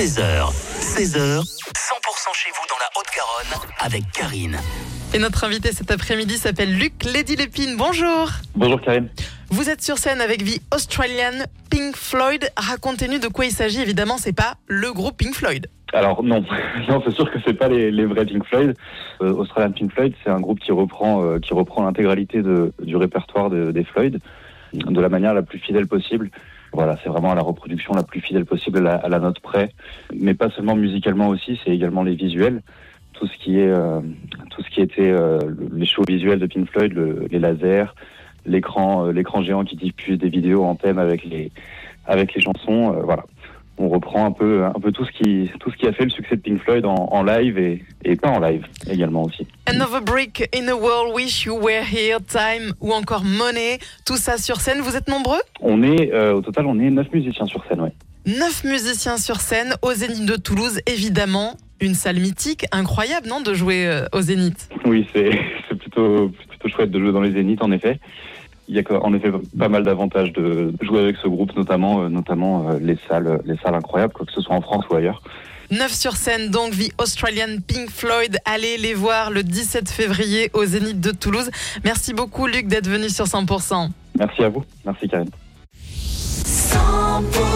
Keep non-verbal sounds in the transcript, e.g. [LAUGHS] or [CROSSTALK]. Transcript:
13h, 16h, 100% chez vous dans la Haute-Garonne avec Karine. Et notre invité cet après-midi s'appelle Luc Lady Lépine. Bonjour. Bonjour Karine. Vous êtes sur scène avec The Australian Pink Floyd. Racontez-nous de quoi il s'agit. Évidemment, c'est pas le groupe Pink Floyd. Alors non, [LAUGHS] non c'est sûr que c'est pas les, les, vrais Pink Floyd. Euh, Australian Pink Floyd, c'est un groupe qui reprend euh, qui reprend l'intégralité du répertoire de, des Floyd de la manière la plus fidèle possible. Voilà, c'est vraiment la reproduction la plus fidèle possible à la, note près, mais pas seulement musicalement aussi, c'est également les visuels, tout ce qui est euh, tout ce qui était euh, les shows visuels de Pink Floyd, le, les lasers, l'écran euh, l'écran géant qui diffuse des vidéos en thème avec les avec les chansons, euh, voilà. On reprend un peu un peu tout ce qui tout ce qui a fait le succès de Pink Floyd en, en live et, et pas en live également aussi. Another Brick in the World, Wish You Were Here, Time ou encore Money, tout ça sur scène. Vous êtes nombreux On est euh, au total on est neuf musiciens sur scène, ouais. Neuf musiciens sur scène au Zénith de Toulouse, évidemment. Une salle mythique, incroyable, non, de jouer euh, au Zénith Oui, c'est [LAUGHS] plutôt, plutôt chouette de jouer dans les Zéniths, en effet. Il y a en effet pas mal d'avantages de jouer avec ce groupe, notamment, euh, notamment les salles, les salles incroyables, quoi que ce soit en France ou ailleurs. Neuf sur scène, donc, The Australian Pink Floyd. Allez les voir le 17 février au Zénith de Toulouse. Merci beaucoup, Luc, d'être venu sur 100%. Merci à vous. Merci, Karine. 100%